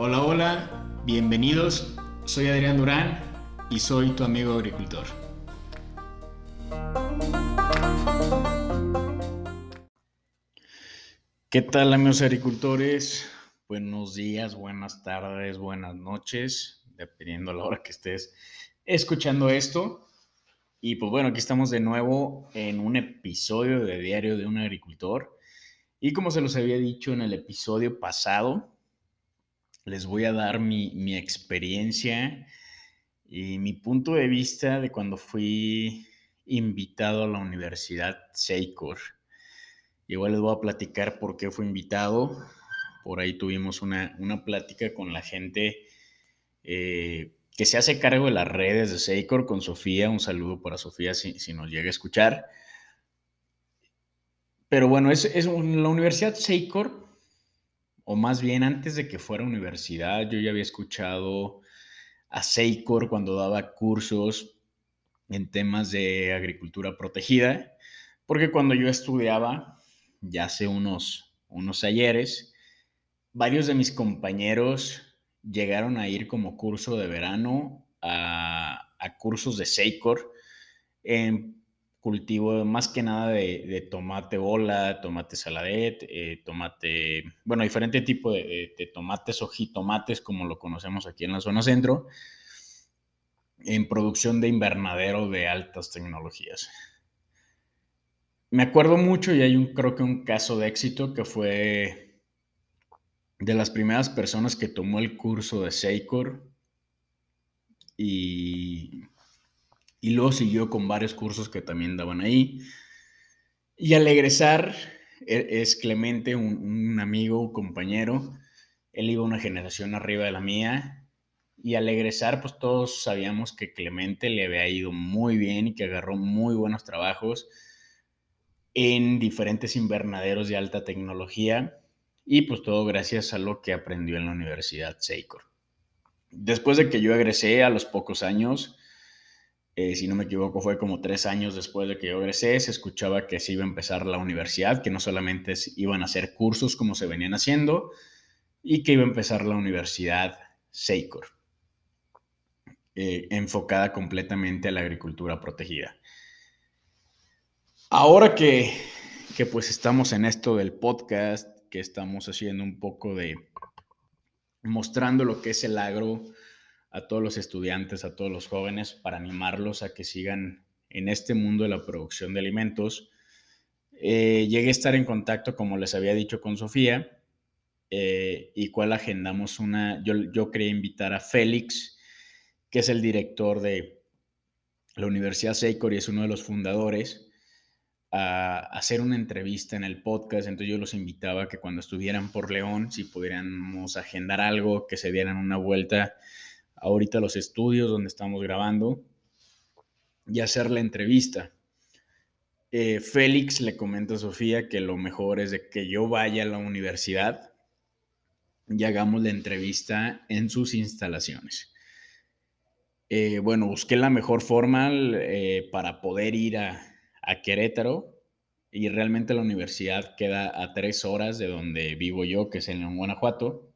Hola, hola, bienvenidos. Soy Adrián Durán y soy tu amigo agricultor. ¿Qué tal amigos agricultores? Buenos días, buenas tardes, buenas noches, dependiendo de la hora que estés escuchando esto. Y pues bueno, aquí estamos de nuevo en un episodio de Diario de un Agricultor. Y como se los había dicho en el episodio pasado, les voy a dar mi, experiencia y mi punto de vista de cuando fui invitado a la Universidad Seicor. Igual les voy a platicar por qué fui invitado. Por ahí tuvimos una, plática con la gente eh, que se hace cargo de las redes de Seicor con Sofía. Un saludo para Sofía si, si nos llega a escuchar. Pero bueno, es, es la Universidad Seicor o más bien antes de que fuera universidad, yo ya había escuchado a Seicor cuando daba cursos en temas de agricultura protegida, porque cuando yo estudiaba, ya hace unos, unos ayeres, varios de mis compañeros llegaron a ir como curso de verano a, a cursos de Seicor en cultivo más que nada de, tomate bola, tomate saladet, eh, tomate, bueno, diferente tipo de, tomates o jitomates como lo conocemos aquí en la zona centro, en producción de invernadero de altas tecnologías. Me acuerdo mucho y hay un, creo que un caso de éxito que fue de las primeras personas que tomó el curso de Seicor y y luego siguió con varios cursos que también daban ahí. Y al egresar, e, es Clemente, un, amigo, un compañero. Él iba una generación arriba de la mía. Y al egresar, pues todos sabíamos que Clemente le había ido muy bien y que agarró muy buenos trabajos en diferentes invernaderos de alta tecnología. Y pues todo gracias a lo que aprendió en la Universidad Seicor. Después de que yo egresé a los pocos años, eh, si no me equivoco, fue como tres años después de que yo egresé, se escuchaba que se iba a empezar la universidad, que no solamente iban a hacer cursos como se venían haciendo, y que iba a empezar la universidad Seicor, eh, enfocada completamente a la agricultura protegida. Ahora que, que pues estamos en esto del podcast, que estamos haciendo un poco de mostrando lo que es el agro, a todos los estudiantes, a todos los jóvenes, para animarlos a que sigan en este mundo de la producción de alimentos. Eh, llegué a estar en contacto, como les había dicho, con Sofía, eh, y cual agendamos una, yo, yo quería invitar a Félix, que es el director de la Universidad Seicor y es uno de los fundadores, a hacer una entrevista en el podcast. Entonces yo los invitaba que cuando estuvieran por León, si pudiéramos agendar algo, que se dieran una vuelta ahorita los estudios donde estamos grabando y hacer la entrevista. Eh, Félix le comenta a Sofía que lo mejor es de que yo vaya a la universidad y hagamos la entrevista en sus instalaciones. Eh, bueno, busqué la mejor forma eh, para poder ir a, a Querétaro y realmente la universidad queda a tres horas de donde vivo yo, que es en Guanajuato.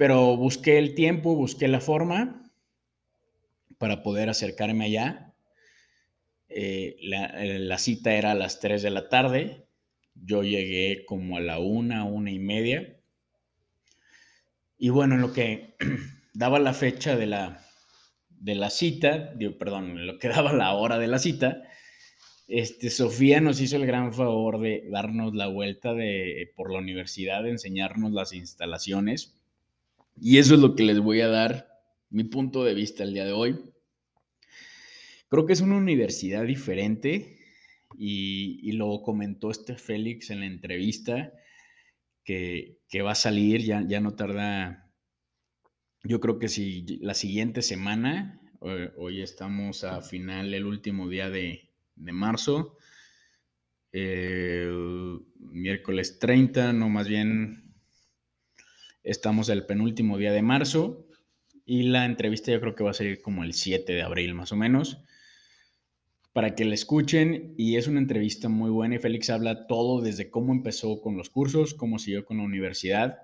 Pero busqué el tiempo, busqué la forma para poder acercarme allá. Eh, eh, la, cita era a las 3 de la tarde. Yo llegué como a la una, una y media. Y bueno, en lo que daba la fecha de la, de la cita, perdón, lo que daba la hora de la cita, este, Sofía nos hizo el gran favor de darnos la vuelta de, por la universidad, de enseñarnos las instalaciones y eso es lo que les voy a dar mi punto de vista el día de hoy. Creo que es una universidad diferente y, lo comentó este Félix en la entrevista que, va a salir, ya, ya no tarda, yo creo que si la siguiente semana, hoy estamos a final, el último día de, marzo, miércoles 30, no más bien Estamos el penúltimo día de marzo y la entrevista yo creo que va a salir como el 7 de abril más o menos para que la escuchen y es una entrevista muy buena y Félix habla todo desde cómo empezó con los cursos, cómo siguió con la universidad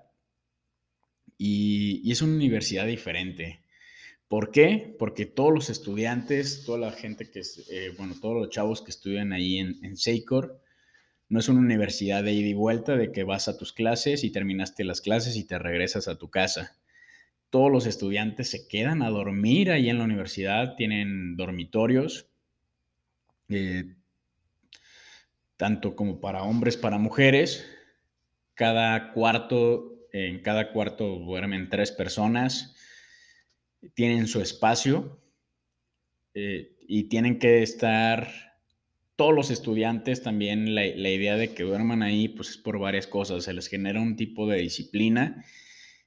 y, es una universidad diferente. ¿Por qué? Porque todos los estudiantes, toda la gente que, es, eh, bueno, todos los chavos que estudian ahí en, en no es una universidad de ida y vuelta, de que vas a tus clases y terminaste las clases y te regresas a tu casa. Todos los estudiantes se quedan a dormir ahí en la universidad, tienen dormitorios, eh, tanto como para hombres, para mujeres. Cada cuarto, en cada cuarto duermen tres personas, tienen su espacio eh, y tienen que estar todos los estudiantes también la, idea de que duerman ahí pues es por varias cosas, se les genera un tipo de disciplina,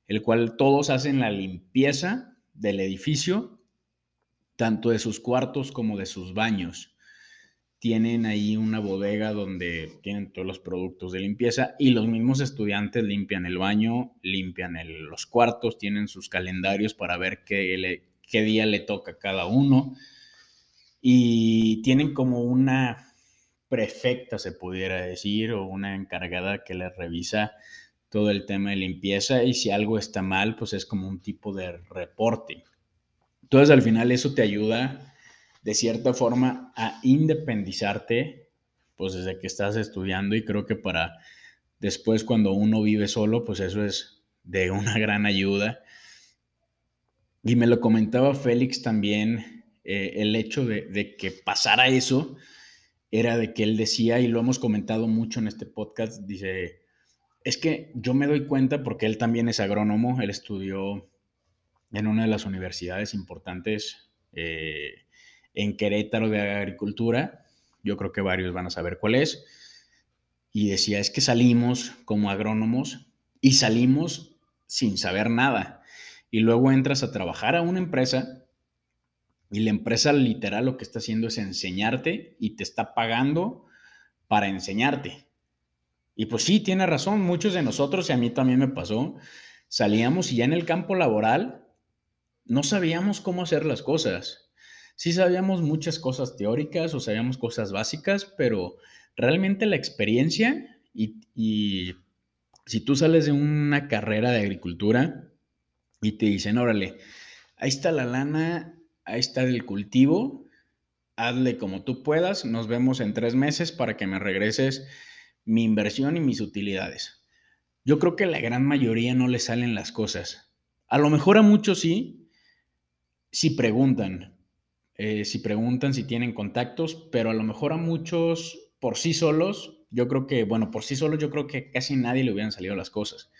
el cual todos hacen la limpieza del edificio, tanto de sus cuartos como de sus baños. Tienen ahí una bodega donde tienen todos los productos de limpieza y los mismos estudiantes limpian el baño, limpian los cuartos, tienen sus calendarios para ver qué, qué día le toca a cada uno y tienen como una prefecta, se pudiera decir, o una encargada que les revisa todo el tema de limpieza y si algo está mal, pues es como un tipo de reporte. Entonces al final eso te ayuda de cierta forma a independizarte, pues desde que estás estudiando y creo que para después cuando uno vive solo, pues eso es de una gran ayuda. Y me lo comentaba Félix también eh, el hecho de, que pasara eso era de que él decía, y lo hemos comentado mucho en este podcast, dice, es que yo me doy cuenta porque él también es agrónomo, él estudió en una de las universidades importantes eh, en Querétaro de Agricultura, yo creo que varios van a saber cuál es, y decía, es que salimos como agrónomos y salimos sin saber nada, y luego entras a trabajar a una empresa y la empresa literal lo que está haciendo es enseñarte y te está pagando para enseñarte. Y pues sí, tiene razón, muchos de nosotros, y a mí también me pasó, salíamos y ya en el campo laboral no sabíamos cómo hacer las cosas. Sí sabíamos muchas cosas teóricas o sabíamos cosas básicas, pero realmente la experiencia y, y si tú sales de una carrera de agricultura y te dicen, órale, ahí está la lana, ahí está el cultivo, hazle como tú puedas, nos vemos en tres meses para que me regreses mi inversión y mis utilidades. Yo creo que la gran mayoría no le salen las cosas. A lo mejor a muchos sí, si preguntan, eh, si preguntan si tienen contactos, pero a lo mejor a muchos por sí solos, yo creo que, bueno, por sí solos yo creo que casi nadie le hubieran salido las cosas.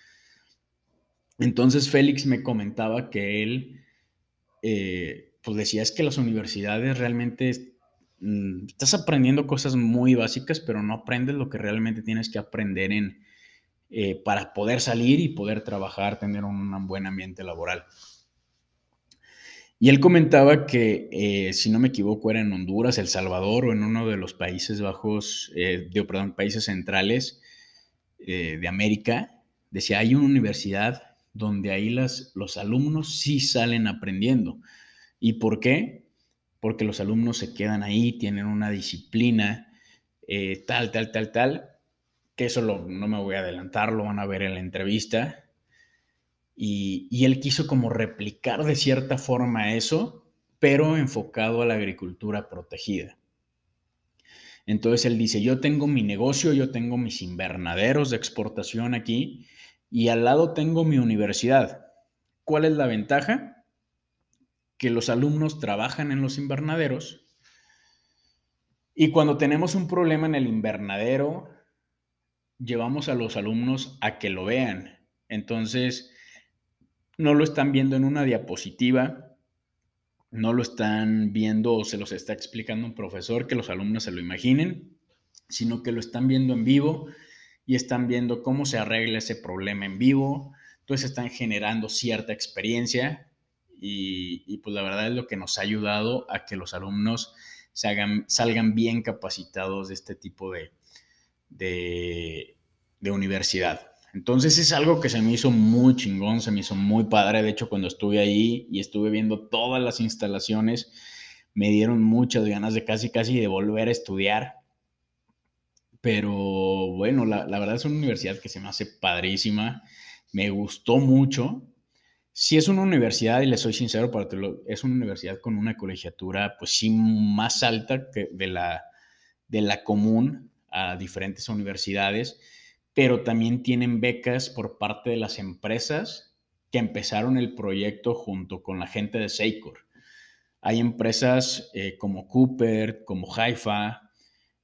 Entonces Félix me comentaba que él eh, pues decías que las universidades realmente mm, estás aprendiendo cosas muy básicas, pero no aprendes lo que realmente tienes que aprender en, eh, para poder salir y poder trabajar, tener un, buen ambiente laboral. Y él comentaba que, eh, si no me equivoco, era en Honduras, El Salvador o en uno de los Países Bajos, eh, de, países centrales de América, decía, hay una universidad donde ahí las, los alumnos sí salen aprendiendo. ¿Y por qué? Porque los alumnos se quedan ahí, tienen una disciplina, eh, tal, tal, tal, tal, que eso no me voy a adelantar, lo van a ver en la entrevista. Y, y él quiso como replicar de cierta forma eso, pero enfocado a la agricultura protegida. Entonces él dice, yo tengo mi negocio, yo tengo mis invernaderos de exportación aquí y al lado tengo mi universidad. ¿Cuál es la ventaja? Que los alumnos trabajan en los invernaderos y cuando tenemos un problema en el invernadero, llevamos a los alumnos a que lo vean. Entonces, no lo están viendo en una diapositiva, no lo están viendo o se los está explicando un profesor que los alumnos se lo imaginen, sino que lo están viendo en vivo y están viendo cómo se arregla ese problema en vivo. Entonces están generando cierta experiencia y, pues la verdad es lo que nos ha ayudado a que los alumnos se hagan, salgan bien capacitados de este tipo de, de, de universidad. Entonces es algo que se me hizo muy chingón, se me hizo muy padre. De hecho, cuando estuve ahí y estuve viendo todas las instalaciones, me dieron muchas ganas de casi, casi de volver a estudiar. Pero bueno, la, la verdad es una universidad que se me hace padrísima, me gustó mucho si es una universidad, y le soy sincero, para es una universidad con una colegiatura, pues sí, más alta que de la, de la común a diferentes universidades, pero también tienen becas por parte de las empresas que empezaron el proyecto junto con la gente de Seicor. Hay empresas eh, como Cooper, como Haifa,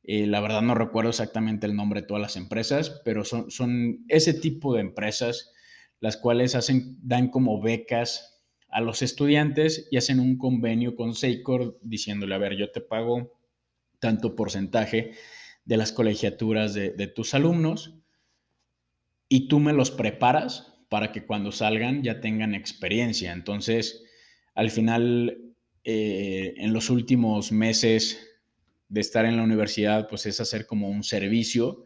eh, la verdad no recuerdo exactamente el nombre de todas las empresas, pero son, son ese tipo de empresas las cuales hacen, dan como becas a los estudiantes y hacen un convenio con Seicor diciéndole, a ver, yo te pago tanto porcentaje de las colegiaturas de, tus alumnos y tú me los preparas para que cuando salgan ya tengan experiencia. Entonces, al final, eh, en los últimos meses de estar en la universidad, pues es hacer como un servicio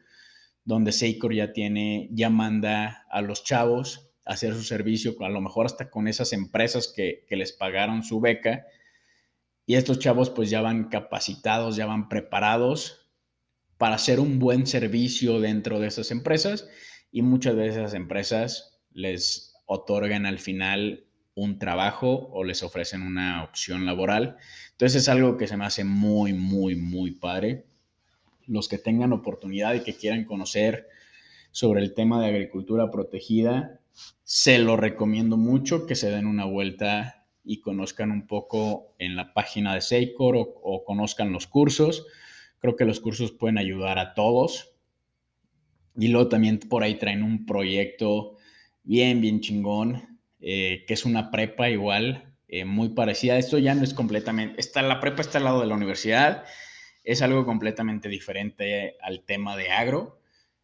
donde Seicor ya tiene, ya manda a los chavos a hacer su servicio, a lo mejor hasta con esas empresas que, que les pagaron su beca. Y estos chavos pues ya van capacitados, ya van preparados para hacer un buen servicio dentro de esas empresas y muchas de esas empresas les otorgan al final un trabajo o les ofrecen una opción laboral. Entonces es algo que se me hace muy, muy, muy padre. Los que tengan oportunidad y que quieran conocer sobre el tema de agricultura protegida, se lo recomiendo mucho que se den una vuelta y conozcan un poco en la página de Seicor o, conozcan los cursos Creo que los cursos pueden ayudar a todos. Y luego también por ahí traen un proyecto bien, bien chingón, eh, que es una prepa igual, eh, muy parecida. Esto ya no es completamente, está, la prepa está al lado de la universidad, es algo completamente diferente al tema de agro.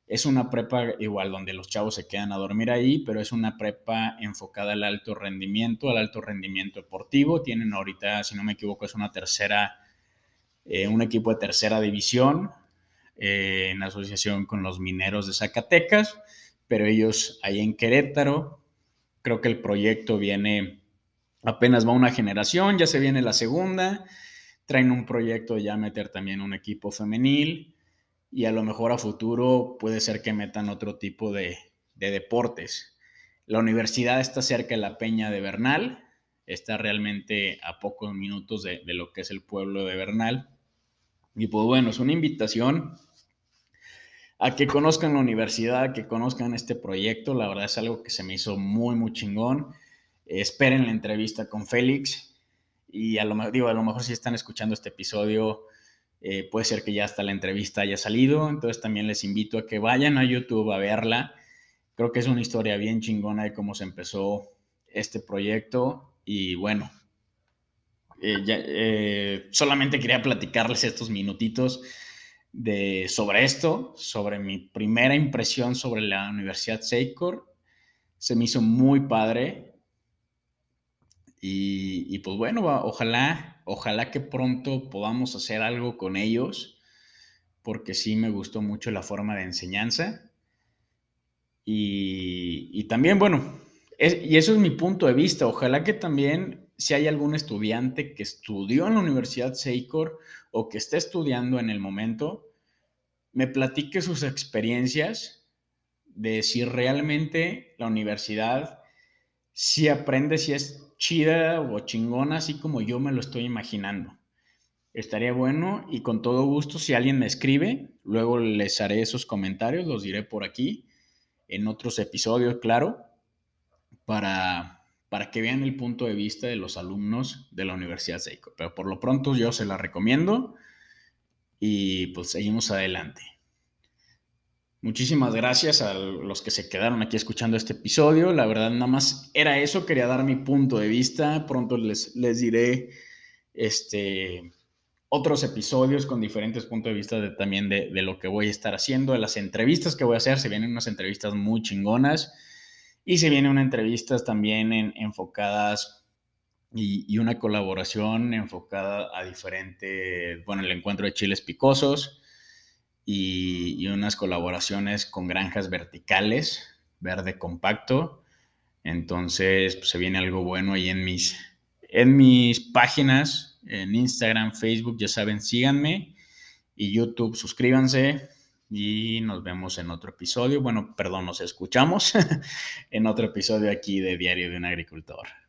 Es una prepa igual donde los chavos se quedan a dormir ahí, pero es una prepa enfocada al alto rendimiento, al alto rendimiento deportivo. Tienen ahorita, si no me equivoco, es una tercera eh, un equipo de tercera división eh, en asociación con los mineros de Zacatecas, pero ellos ahí en Querétaro, creo que el proyecto viene, apenas va una generación, ya se viene la segunda, traen un proyecto de ya meter también un equipo femenil y a lo mejor a futuro puede ser que metan otro tipo de, deportes. La universidad está cerca de la Peña de Bernal, está realmente a pocos minutos de, de, lo que es el pueblo de Bernal. Y pues bueno, es una invitación a que conozcan la universidad, que conozcan este proyecto. La verdad es algo que se me hizo muy, muy chingón. esperen la entrevista con Félix y a lo, digo, a lo mejor si están escuchando este episodio, eh, puede ser que ya hasta la entrevista haya salido. Entonces también les invito a que vayan a YouTube a verla. Creo que es una historia bien chingona de cómo se empezó este proyecto. Y bueno, eh, eh, solamente quería platicarles estos minutitos de, sobre esto, sobre mi primera impresión sobre la Universidad Seicor. Se me hizo muy padre. Y, pues bueno, ojalá, ojalá que pronto podamos hacer algo con ellos, porque sí me gustó mucho la forma de enseñanza. Y, también, bueno, y eso es mi punto de vista. Ojalá que también si hay algún estudiante que estudió en la Universidad Seicor o que está estudiando en el momento, me platique sus experiencias de si realmente la universidad, si aprende, si es chida o chingona, así como yo me lo estoy imaginando. Estaría bueno y con todo gusto, si alguien me escribe, luego les haré esos comentarios, los diré por aquí, en otros episodios, claro, para para que vean el punto de vista de los alumnos de la Universidad Seiko. Pero por lo pronto yo se la recomiendo y pues seguimos adelante. Muchísimas gracias a los que se quedaron aquí escuchando este episodio. La verdad, nada más era eso, quería dar mi punto de vista. Pronto les, les diré este, otros episodios con diferentes puntos de vista de, también de, de lo que voy a estar haciendo, de las entrevistas que voy a hacer. Se vienen unas entrevistas muy chingonas y se viene una entrevistas también enfocadas y, una colaboración enfocada a diferentes, bueno, el encuentro de chiles picosos y, unas colaboraciones con granjas verticales, verde compacto. Entonces, pues, se viene algo bueno ahí en mis, en mis páginas, en Instagram, Facebook, ya saben, síganme y YouTube, suscríbanse y nos vemos en otro episodio. Bueno, perdón, nos escuchamos en otro episodio aquí de Diario de un Agricultor.